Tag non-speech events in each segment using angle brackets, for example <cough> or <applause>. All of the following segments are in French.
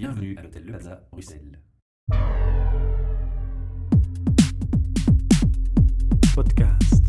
Bienvenue à l'hôtel Le Plaza, Bruxelles. Podcast.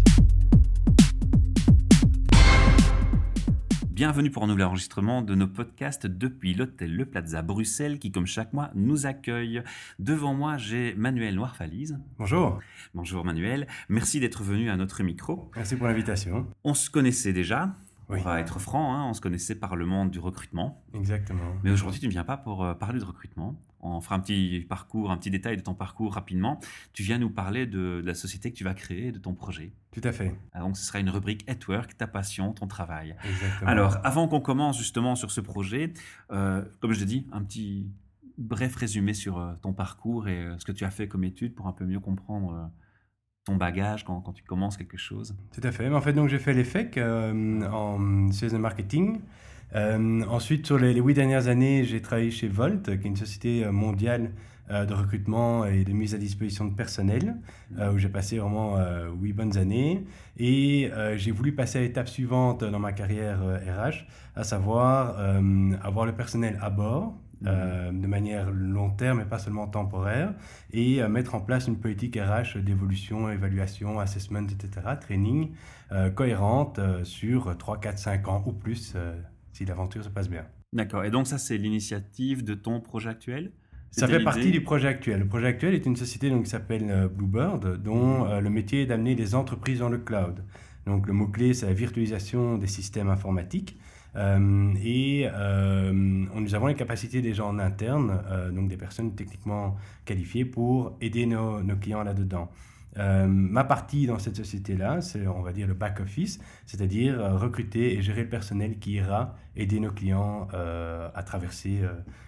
Bienvenue pour un nouvel enregistrement de nos podcasts depuis l'hôtel Le Plaza Bruxelles qui, comme chaque mois, nous accueille. Devant moi, j'ai Manuel Noirfalise. Bonjour, Bonjour Manuel, merci d'être venu à notre micro. merci pour l'invitation. On se connaissait déjà, Oui. on va être franc, hein, on se connaissait par le monde du recrutement. Exactement. Mais aujourd'hui, tu ne viens pas pour euh, parler de recrutement. On fera un petit parcours, un petit détail de ton parcours rapidement. Tu viens nous parler de, de la société que tu vas créer, de ton projet. Tout à fait. Ah, Donc, ce sera une rubrique At Work, ta passion, ton travail. Exactement. Alors, avant qu'on commence justement sur ce projet, euh, comme je l'ai dit, un petit bref résumé sur euh, ton parcours et ce que tu as fait comme étude pour un peu mieux comprendre ton bagage quand, quand tu commences quelque chose. Tout à fait. En fait, j'ai fait l'EFEC euh, en sales marketing. Euh, ensuite, sur les, les huit dernières années, j'ai travaillé chez Volt, qui est une société euh, mondiale de recrutement et de mise à disposition de personnel, où j'ai passé vraiment huit bonnes années. Et j'ai voulu passer à l'étape suivante dans ma carrière RH, à savoir avoir le personnel à bord. Euh, de manière long terme et pas seulement temporaire, et euh, mettre en place une politique RH d'évolution, évaluation, assessment, etc., training, euh, cohérente sur 3, 4, 5 ans ou plus, si l'aventure se passe bien. D'accord. Et donc, ça, c'est l'initiative de ton projet actuel? Ça fait partie du projet actuel. Le projet actuel est une société donc, qui s'appelle Bluebird, dont euh, le métier est d'amener les entreprises dans le cloud. Donc le mot-clé, c'est la virtualisation des systèmes informatiques. Euh, et euh, nous avons les capacités des gens en interne, euh, donc des personnes techniquement qualifiées pour aider nos, nos clients là-dedans. Ma partie dans cette société-là, c'est on va dire le back-office, c'est-à-dire recruter et gérer le personnel qui ira aider nos clients à traverser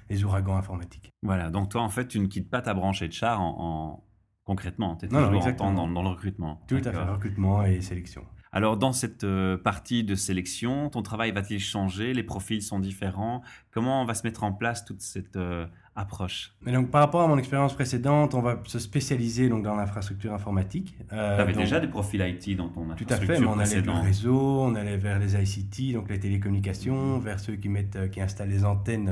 les ouragans informatiques. Voilà. Donc, toi, en fait, tu ne quittes pas ta branche HR en, en- concrètement. Tu es Non, non, toujours en temps dans, dans le recrutement. Tout à fait, recrutement et sélection. Alors, dans cette euh, partie de sélection, ton travail va-t-il changer? Les profils sont différents? Comment on va se mettre en place toute cette euh, approche? Mais donc, par rapport à mon expérience précédente, on va se spécialiser donc, dans l'infrastructure informatique. Euh, Tu avais donc- déjà des profils IT dans ton Tout à fait, infrastructure mais on allait du précédente. réseau, on allait vers les ICT, donc les télécommunications, vers ceux qui, mettent, euh, qui installent les antennes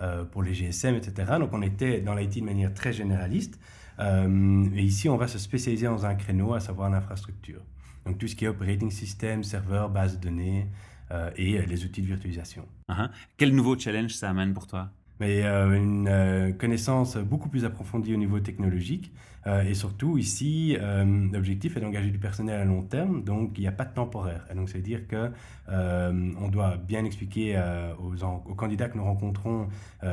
euh, pour les GSM, etc. Donc on était dans l'IT de manière très généraliste. Et ici, on va se spécialiser dans un créneau, à savoir l'infrastructure. Donc tout ce qui est operating system, serveur, base de données euh, et euh, les outils de virtualisation. Uhum. Quel nouveau challenge ça amène pour toi? Mais euh, une euh, connaissance beaucoup plus approfondie au niveau technologique. Euh, et surtout, ici, l'objectif est d'engager du personnel à long terme, donc il n'y a pas de temporaire. Et donc, ça veut dire que on doit bien expliquer aux, aux candidats que nous rencontrons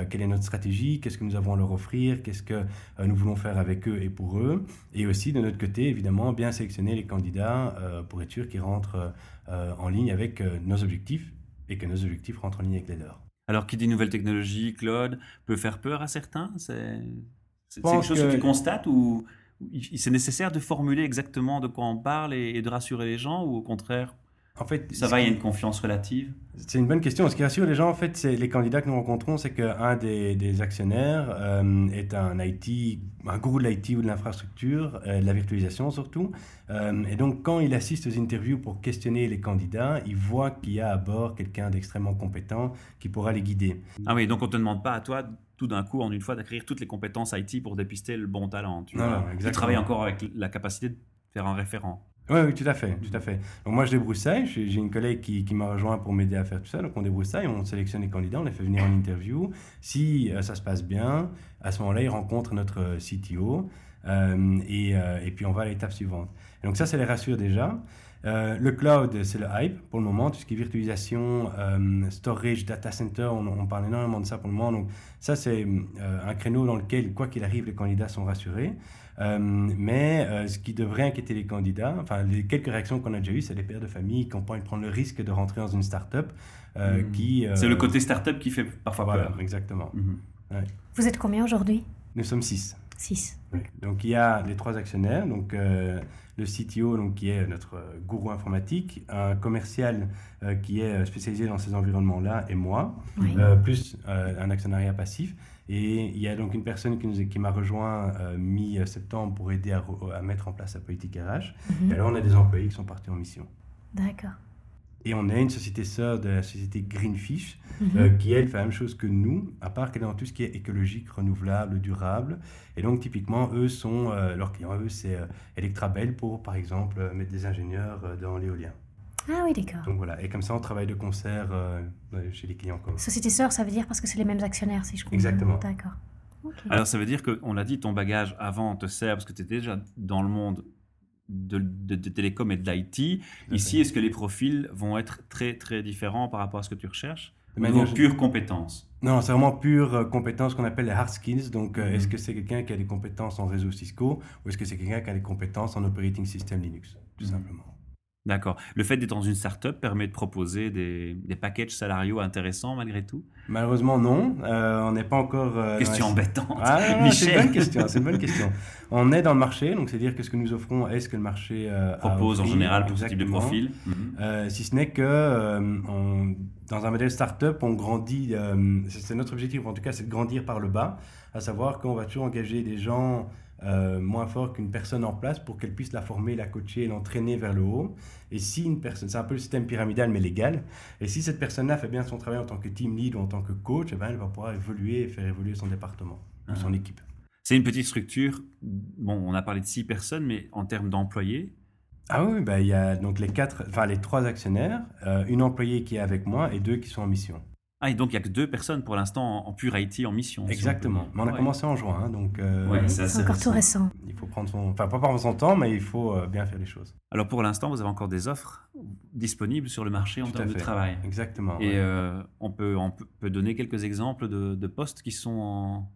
quelle est notre stratégie, qu'est-ce que nous avons à leur offrir, qu'est-ce que nous voulons faire avec eux et pour eux. Et aussi, de notre côté, évidemment, bien sélectionner les candidats pour être sûr qu'ils rentrent en ligne avec nos objectifs et que nos objectifs rentrent en ligne avec les leurs. Alors, qui dit nouvelle technologie, Claude, peut faire peur à certains? C'est quelque chose que... que- tu constates ou c'est nécessaire de formuler exactement de quoi on parle et, et de rassurer les gens ou au contraire, En fait, ça va, il y a une confiance relative C'est une bonne question. Ce qui rassure les gens, en fait, c'est les candidats que nous rencontrons, c'est qu'un des, des actionnaires euh, est un IT, un gourou de l'IT ou de l'infrastructure, euh, de la virtualisation surtout. Euh, et donc, quand il assiste aux interviews pour questionner les candidats, il voit qu'il y a à bord quelqu'un d'extrêmement compétent qui pourra les guider. Ah oui, donc on ne te demande pas à toi tout d'un coup, en une fois, d'acquérir toutes les compétences IT pour dépister le bon talent. Tu, Non, vois. non, tu travailles encore avec la capacité de faire un référent. Oui, oui, tout à fait, tout à fait. Donc moi, je débroussaille. J'ai une collègue qui, qui m'a rejoint pour m'aider à faire tout ça. Donc on débroussaille, on sélectionne les candidats, on les fait venir en interview. Si euh, ça se passe bien, à ce moment-là, ils rencontrent notre euh, CTO euh, et, et puis on va à l'étape suivante. Et donc ça, ça les rassure déjà. Euh, le cloud, c'est le hype pour le moment, tout ce qui est virtualisation, euh, storage, data center, on, on parle énormément de ça pour le moment. Donc ça, c'est euh, un créneau dans lequel, quoi qu'il arrive, les candidats sont rassurés. Euh, mais euh, ce qui devrait inquiéter les candidats, enfin les quelques réactions qu'on a déjà eues, c'est les pères de famille qui n'ont pas de prendre le risque de rentrer dans une start-up qui... euh, C'est le côté start-up qui fait parfois Voilà, peur. exactement. Mhm. Vous êtes combien aujourd'hui? Nous sommes six. 6. Donc il y a les trois actionnaires, donc euh, le CTO donc, qui est notre euh, gourou informatique, un commercial euh, qui est spécialisé dans ces environnements-là et moi, Oui. euh, plus un actionnariat passif. Et il y a donc une personne qui, nous qui m'a rejoint mi-septembre pour aider à mettre en place la politique RH. Mhm. Et alors on a des employés qui sont partis en mission. D'accord. Et on est une société sœur de la société Greenfish, Mhm. euh, qui elle fait la même chose que nous, à part qu'elle est dans tout ce qui est écologique, renouvelable, durable. Et donc typiquement, eux sont, euh, leurs clients, eux, c'est euh, Electrabel pour, par exemple, euh, mettre des ingénieurs euh, dans l'éolien. Ah oui, d'accord. Donc voilà, et comme ça, on travaille de concert euh, chez les clients. Comme... Société sœur, ça veut dire parce que c'est les mêmes actionnaires, si je comprends. Exactement. D'accord. Alors ça veut dire qu'on l'a dit, ton bagage avant te sert parce que tu étais déjà dans le monde de, de, de télécom et de l'IT. à Ici, fait. est-ce que les profils vont être très très différents par rapport à ce que tu recherches De manière- pure compétence Non, c'est vraiment pure euh, compétence qu'on appelle les hard skills. Donc, euh, Mhm. est-ce que c'est quelqu'un qui a des compétences en réseau Cisco ou est-ce que c'est quelqu'un qui a des compétences en operating system Linux, tout Mhm. simplement D'accord. Le fait d'être dans une startup permet de proposer des, des packages salariaux intéressants malgré tout? Malheureusement, non. Euh, on n'est pas encore. euh, Question embêtante. <laughs> Ah, non, c'est Michel. une bonne question. C'est une bonne question. On est dans le marché, donc c'est-à-dire que ce que nous offrons est ce que le marché euh, propose en général pour ce type de profil. Mhm. Euh, si ce n'est que on- dans un modèle startup, on grandit. c'est c'est notre objectif, en tout cas, c'est de grandir par le bas, à savoir qu'on va toujours engager des gens euh, moins forts qu'une personne en place pour qu'elle puisse la former, la coacher, l'entraîner vers le haut. Et si une personne, c'est un peu le système pyramidal mais légal. Et si cette personne-là fait bien son travail en tant que team lead ou en tant que coach, eh ben, elle va pouvoir évoluer et faire évoluer son département ou son Ah. équipe. C'est une petite structure. Bon, on a parlé de six personnes, mais en termes d'employés, Ah oui, bah, il y a donc les quatre, enfin les trois actionnaires, euh, une employée qui est avec moi et deux qui sont en mission. Ah, et donc il n'y a que deux personnes pour l'instant en, en pure IT en mission. si on Exactement. dire. Mais on a Ouais. commencé en juin, hein, donc euh, Ouais, c'est encore tout récent. il faut prendre son, enfin pas prendre son temps, mais il faut euh, bien faire les choses. Alors pour l'instant, vous avez encore des offres disponibles sur le marché en Tout termes de travail. Exactement. Et ouais. euh, on, on peut donner quelques exemples de, de postes qui sont en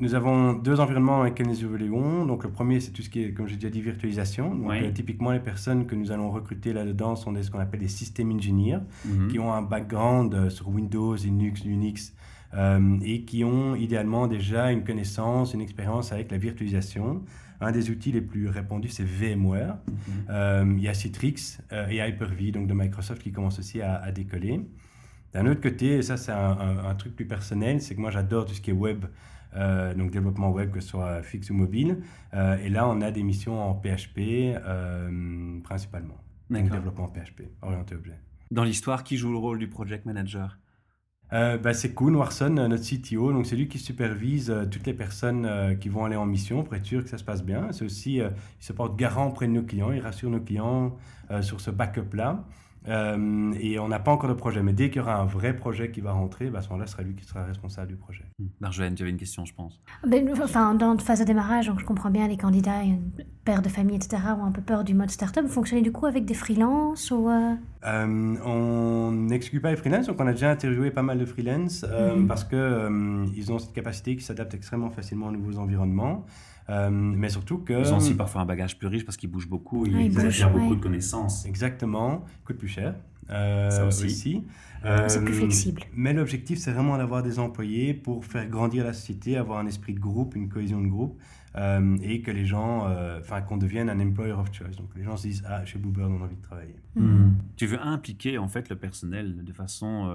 Nous avons deux environnements dans lesquels nous évoluons. Donc le premier, c'est tout ce qui est, comme j'ai déjà dit, virtualisation. Donc Oui. euh, typiquement, les personnes que nous allons recruter là-dedans sont des, ce qu'on appelle des système engineers, Mhm. qui ont un background euh, sur Windows, Linux, Unix, euh, et qui ont idéalement déjà une connaissance, une expérience avec la virtualisation. Un des outils les plus répandus, c'est VMware. Mhm. Euh, il y a Citrix euh, et Hyper-V, donc de Microsoft, qui commencent aussi à, à décoller. D'un autre côté, et ça c'est un, un- un truc plus personnel, c'est que moi j'adore tout ce qui est web, euh, donc développement web, que ce soit fixe ou mobile. Euh, et là, on a des missions en PHP euh, principalement. Donc développement en PHP, orienté objet. Dans l'histoire, qui joue le rôle du project manager? Bah, c'est Kuhn Warson, notre CTO. Donc, c'est lui qui supervise toutes les personnes qui vont aller en mission pour être sûr que ça se passe bien. C'est aussi, il se porte garant auprès de nos clients. Il rassure nos clients sur ce backup-là. Euh, et on n'a pas encore de projet. Mais dès qu'il y aura un vrai projet qui va rentrer, bah, à ce moment-là, ce sera lui qui sera responsable du projet. Marjolaine, tu avais une question, je pense. Ben, Enfin, dans la phase de démarrage, donc je comprends bien, les candidats, une père de famille, etc., ont un peu peur du mode startup. Vous fonctionnez du coup avec des freelances ou euh, Euh, on n'exclut pas les freelances, donc on a déjà interviewé pas mal de freelance euh, Mhm. parce que euh, ils ont cette capacité qui s'adapte extrêmement facilement aux nouveaux environnements, Euh, mais surtout que Ils ont aussi parfois un bagage plus riche parce qu'ils bougent beaucoup, Ah, ils bougent, acquièrent beaucoup de connaissances. Exactement, coûte plus cher. euh, Ça aussi. C'est plus Euh, flexible. Mais l'objectif, c'est vraiment d'avoir des employés pour faire grandir la société, avoir un esprit de groupe, une cohésion de groupe, euh, et que les gens, euh, enfin, qu'on devienne un employer of choice. Donc les gens se disent, ah, chez Boober, on a envie de travailler. Mhm. Tu veux impliquer en fait le personnel de façon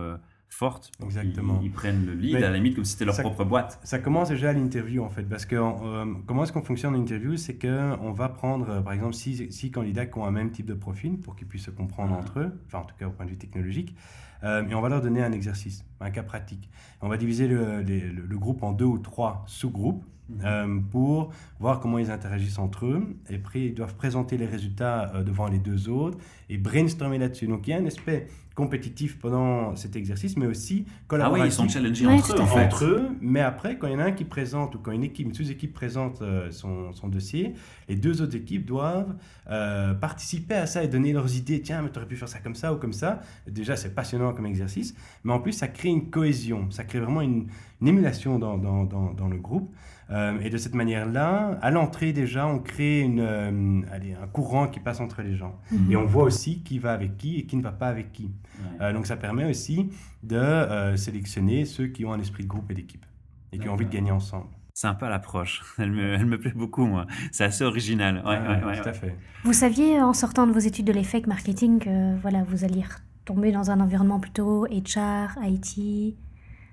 forte. pour qu'ils- Exactement. Ils, prennent le lead Mais à la limite comme si c'était leur ça- propre boîte. Ça commence déjà à l'interview en fait, parce que euh, comment est-ce qu'on fonctionne en interview? C'est qu'on va prendre euh, par exemple six, six candidats qui ont un même type de profil pour qu'ils puissent se comprendre Ah. entre eux, enfin en tout cas au point de vue technologique, euh, et on va leur donner un exercice, un cas pratique. On va diviser le, les- le- le groupe en deux ou trois sous-groupes euh, pour voir comment ils interagissent entre eux, et après ils doivent présenter les résultats euh, devant les deux autres et brainstormer là-dessus. Donc il y a un aspect compétitif pendant cet exercice, mais aussi Ah oui, collaboratif ils sont challengés Ouais, entre eux en fait. fait. entre eux, mais après, quand il y en a un qui présente ou quand une équipe, une sous-équipe présente euh, son, son dossier, les deux autres équipes doivent euh, participer à ça et donner leurs idées. Tiens, mais tu aurais pu faire ça comme ça ou comme ça. Déjà, c'est passionnant comme exercice, mais en plus, ça crée une cohésion, ça crée vraiment une, une émulation dans, dans, dans, dans le groupe. Euh, et de cette manière-là, à l'entrée déjà, on crée une, euh, allez, un courant qui passe entre les gens. Mhm. Et on voit aussi qui va avec qui et qui ne va pas avec qui. Ouais. Euh, donc ça permet aussi de euh, sélectionner ceux qui ont un esprit de groupe et d'équipe et qui ont envie de gagner ensemble. Sympa l'approche. <laughs> Elle me, elle me plaît beaucoup, moi. C'est assez original. Ouais, Ah, ouais, ouais, tout ouais. à fait. Vous saviez, en sortant de vos études de l'EFEC marketing, que voilà, vous alliez retomber dans un environnement plutôt HR, IT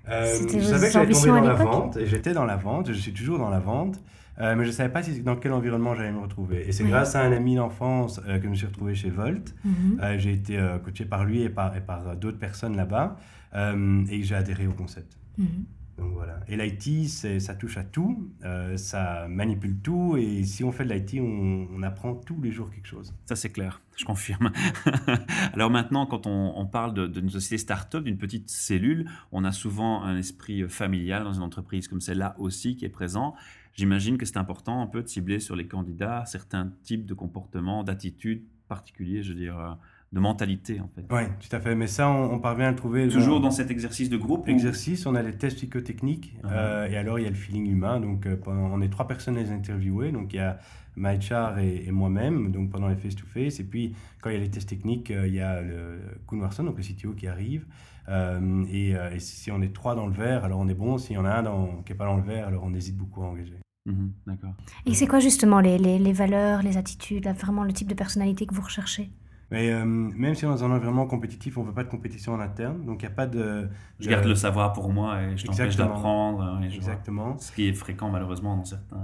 Euh, C'était je savais que j'allais tomber dans la vente et j'étais dans la vente, je suis toujours dans la vente, euh, mais je ne savais pas si- dans quel environnement j'allais me retrouver. Et c'est Oui. grâce à un ami d'enfance euh, que je me suis retrouvé chez Volt. Mhm. J'ai été coaché par lui et par, et par d'autres personnes là-bas et j'ai adhéré au concept. Mhm. Voilà. Et l'IT, ça touche à tout, euh, ça manipule tout et si on fait de l'IT, on, apprend tous les jours quelque chose. Ça, c'est clair, je confirme. <laughs> Alors maintenant, quand on, parle d'une société start-up, d'une petite cellule, on a souvent un esprit familial dans une entreprise comme celle-là aussi qui est présent. J'imagine que c'est important un peu de cibler sur les candidats certains types de comportements, d'attitudes particuliers, je veux dire, euh, de mentalité en fait. Oui, tout à fait. Mais ça, on, on parvient à le trouver. Toujours dans cet exercice de groupe ou- Exercice, on a les tests psychotechniques euh, et alors il y a le feeling humain. Donc euh, pendant- on est trois personnes à les interviewer. Donc il y a Maïchar et, et moi-même donc pendant les face-to-face. Et puis quand il y a les tests techniques, euh, il y a le Koen Warson, donc le CTO qui arrive. Euh, et, euh, et si on est trois dans le verre, alors on est bon. S'il y en a un dans- qui n'est pas dans le verre, alors on hésite beaucoup à engager. Mhm, D'accord. Et c'est quoi justement les, les, les valeurs, les attitudes, là, vraiment le type de personnalité que vous recherchez? Mais euh, même si on est dans un environnement compétitif, on ne veut pas de compétition en interne. Donc il n'y a pas de... Je de- garde le savoir pour moi et je t'empêche d'apprendre. vois. Exactement. Ce qui est fréquent malheureusement dans certains.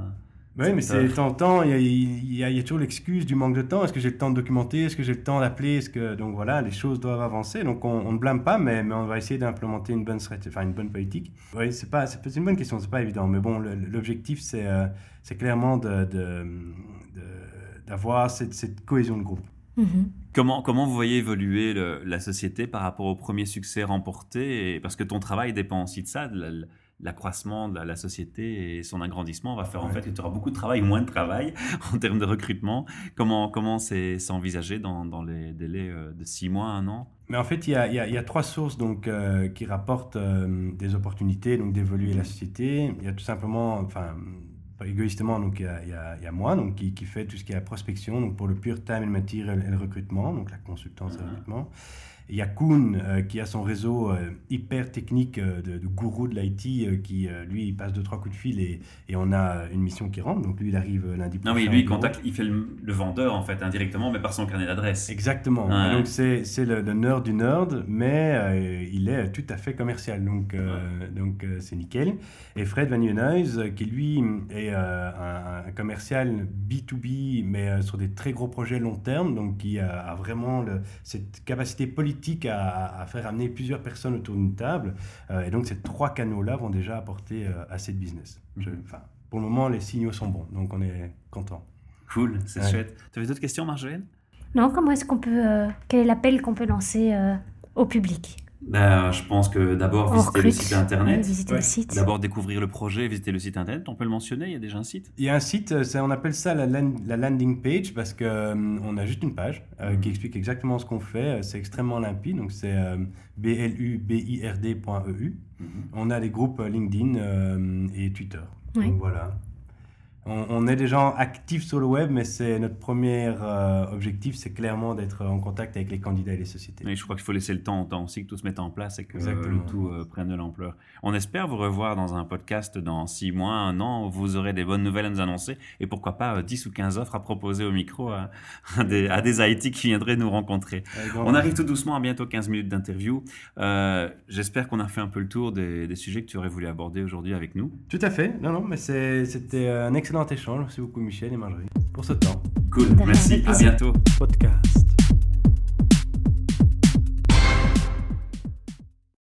Oui, mais c'est tentant. Il y a, il y a- il y a toujours l'excuse du manque de temps. Est-ce que j'ai le temps de documenter? Est-ce que j'ai le temps d'appeler? Est-ce que donc voilà, les choses doivent avancer. Donc on, on ne blâme pas, mais, mais on va essayer d'implémenter une bonne stratégie, enfin une bonne politique. Oui, c'est pas, c'est une bonne question. C'est pas évident, mais bon, l'objectif c'est euh, c'est clairement de- d'avoir cette, cette cohésion de groupe. Mhm. Comment, comment vous voyez évoluer le- la société par rapport au premier succès remporté et, Parce que ton travail dépend aussi de ça, de la- l'accroissement de la, la société et son agrandissement va faire en fait que tu auras beaucoup de travail, moins de travail <laughs> en termes de recrutement. Comment comment c'est envisagé dans, dans les délais euh, de six mois, un an? Mais en fait, il y a, il y a- il y a trois sources donc, euh, qui rapportent euh, des opportunités donc d'évoluer la société. Il y a tout simplement, enfin, égoïstement, donc il y a, il y a- il y a moi donc, qui, qui fait tout ce qui est la prospection donc pour le pure time and material et le recrutement, donc la consultance et le Mhm. recrutement. Il y a Kuhn euh, qui a son réseau euh, hyper technique euh, de, de gourou de l'IT qui, lui, il passe deux, trois coups de fil et, et on a une mission qui rentre. Donc lui, il arrive lundi prochain. Non, au lui, il contacte, il fait le, le vendeur en fait indirectement, mais par son carnet d'adresse. Exactement. Ouais. Donc c'est le, le nerd du nerd, mais il est tout à fait commercial, donc donc c'est nickel. Et Fred Van euh, qui lui est un, un commercial B2B, mais sur des très gros projets long terme, donc qui a, a vraiment le- cette capacité politique à, à faire amener plusieurs personnes autour d'une table. Euh, et donc ces trois canaux-là vont déjà apporter euh, assez de business. Je- Mhm. enfin, pour le moment, les signaux sont bons, donc on est content. Cool, c'est Ouais. chouette. Tu avais d'autres questions, Marjolaine Non, comment est-ce qu'on peut... euh, quel est l'appel qu'on peut lancer euh, au public? Ben, Je pense que d'abord visiter le site internet. visiter Ouais. le site. D'abord découvrir le projet, visiter le site internet. On peut le mentionner, il y a déjà un site? Il y a un site, euh, on appelle ça la, land- la landing page parce que euh, on a juste une page euh, Mhm. qui explique exactement ce qu'on fait. Euh, C'est extrêmement limpide, donc c'est euh, blubird.eu. On a des groupes LinkedIn euh, et Twitter. Donc voilà. On, on est déjà actifs sur le web, mais c'est notre premier euh, objectif, c'est clairement d'être en contact avec les candidats et les sociétés. Mais je crois qu'il faut laisser le temps, temps aussi que tout se mette en place et que euh, le tout euh, prenne de l'ampleur. On espère vous revoir dans un podcast dans six mois, un an, où vous aurez des bonnes nouvelles à nous annoncer et pourquoi pas euh, 10 ou 15 offres à proposer au micro à, à des, à des IT qui viendraient nous rencontrer. On arrive tout doucement à bientôt 15 minutes d'interview. J'espère qu'on a fait un peu le tour des, des sujets que tu aurais voulu aborder aujourd'hui avec nous. Tout à fait. Non, non, mais c'était un excellent échange. Merci beaucoup Michel et Marjorie pour ce temps. Cool, merci, à bientôt. Podcast.